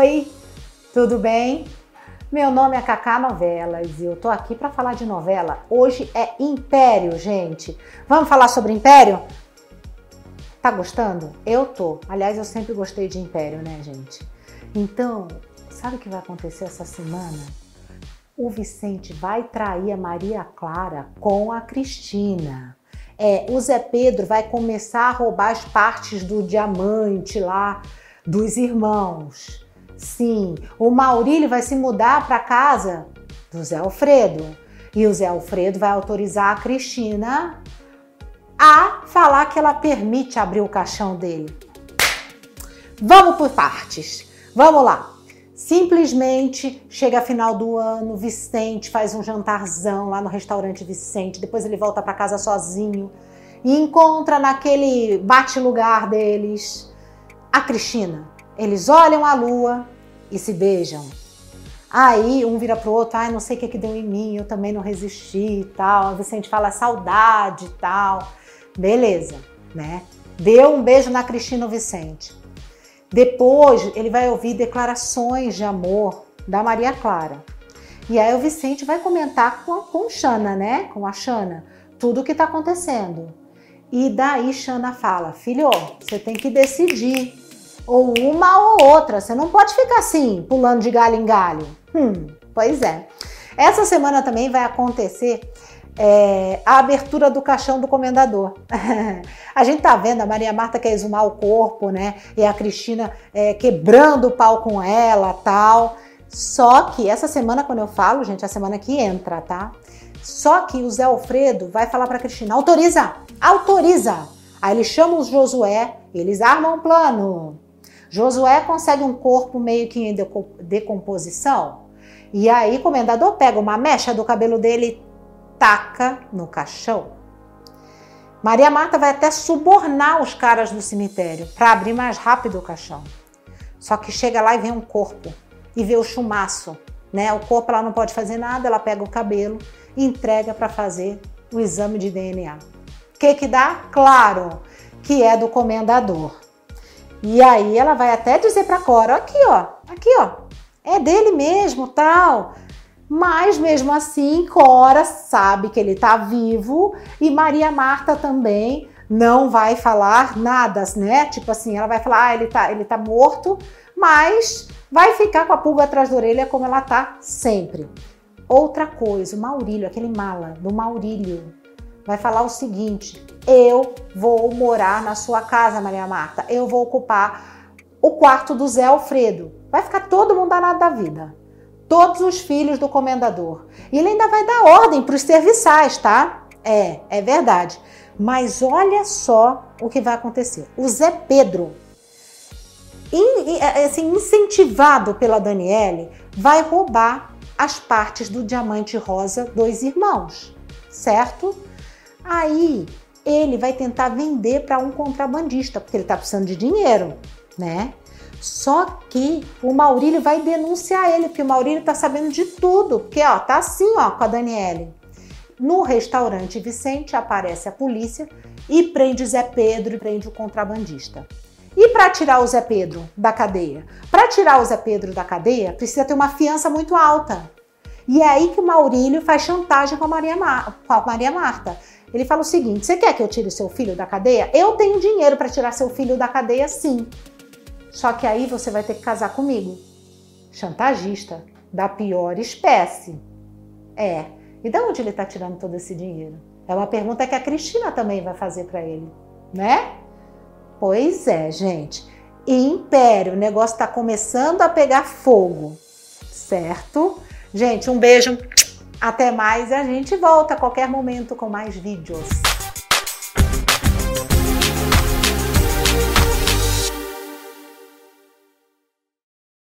Oi, tudo bem? Meu nome é Cacá Novelas e eu tô aqui para falar de novela. Hoje é Império, gente. Vamos falar sobre Império? Tá gostando? Eu tô. Aliás, eu sempre gostei de Império, né, gente? Então, sabe o que vai acontecer essa semana? O Vicente vai trair a Maria Clara com a Cristina. É, o Zé Pedro vai começar a roubar as partes do diamante lá dos irmãos. Sim, o Maurílio vai se mudar para casa do Zé Alfredo. E o Zé Alfredo vai autorizar a Cristina a falar que ela permite abrir o caixão dele. Vamos por partes. Vamos lá. Simplesmente chega final do ano, Vicente faz um jantarzão lá no restaurante Vicente, depois ele volta para casa sozinho e encontra naquele bate-lugar deles a Cristina. Eles olham a lua e se beijam. Aí um vira pro outro, ai, não sei o que que deu em mim, eu também não resisti e tal. O Vicente fala saudade e tal. Beleza, né? Deu um beijo na Cristina Vicente. Depois ele vai ouvir declarações de amor da Maria Clara. E aí o Vicente vai comentar com, com Xana, né? Com a Xana, tudo o que está acontecendo. E daí Xana fala: Filho, você tem que decidir. Ou uma ou outra. Você não pode ficar assim, pulando de galho em galho. Hum, pois é. Essa semana também vai acontecer é, a abertura do caixão do comendador. a gente tá vendo a Maria Marta quer exumar o corpo, né? E a Cristina é, quebrando o pau com ela, tal. Só que essa semana, quando eu falo, gente, é a semana que entra, tá? Só que o Zé Alfredo vai falar para Cristina: autoriza, autoriza. Aí ele chama o Josué, eles armam um plano. Josué consegue um corpo meio que em decomposição. E aí o comendador pega uma mecha do cabelo dele taca no caixão. Maria Marta vai até subornar os caras do cemitério para abrir mais rápido o caixão. Só que chega lá e vê um corpo e vê o chumaço, né? O corpo ela não pode fazer nada, ela pega o cabelo e entrega para fazer o exame de DNA. O que que dá? Claro, que é do comendador. E aí ela vai até dizer para Cora, aqui ó, aqui ó, é dele mesmo, tal. Mas mesmo assim, Cora sabe que ele está vivo e Maria Marta também não vai falar nada, né? Tipo assim, ela vai falar, ah, ele tá, ele tá morto, mas vai ficar com a pulga atrás da orelha como ela tá sempre. Outra coisa, o Maurílio, aquele mala do Maurílio, vai falar o seguinte: eu vou morar na sua casa, Maria Marta, eu vou ocupar o quarto do Zé Alfredo. Vai ficar todo mundo danado da vida todos os filhos do comendador. E ele ainda vai dar ordem para os serviçais, tá? É, é verdade. Mas olha só o que vai acontecer. O Zé Pedro, é, assim, incentivado pela Daniele, vai roubar as partes do diamante rosa dos irmãos, certo? Aí ele vai tentar vender para um contrabandista, porque ele está precisando de dinheiro, né? Só que o Maurílio vai denunciar ele, porque o Maurílio tá sabendo de tudo. Porque, ó, tá assim, ó, com a Daniele. No restaurante Vicente aparece a polícia e prende Zé Pedro e prende o contrabandista. E para tirar o Zé Pedro da cadeia? Para tirar o Zé Pedro da cadeia, precisa ter uma fiança muito alta. E é aí que o Maurílio faz chantagem com a Maria, Mar com a Maria Marta. Ele fala o seguinte: você quer que eu tire seu filho da cadeia? Eu tenho dinheiro para tirar seu filho da cadeia, sim. Só que aí você vai ter que casar comigo. Chantagista da pior espécie. É. E de onde ele está tirando todo esse dinheiro? É uma pergunta que a Cristina também vai fazer para ele, né? Pois é, gente. Império, o negócio está começando a pegar fogo, certo? Gente, um beijo, até mais e a gente volta a qualquer momento com mais vídeos.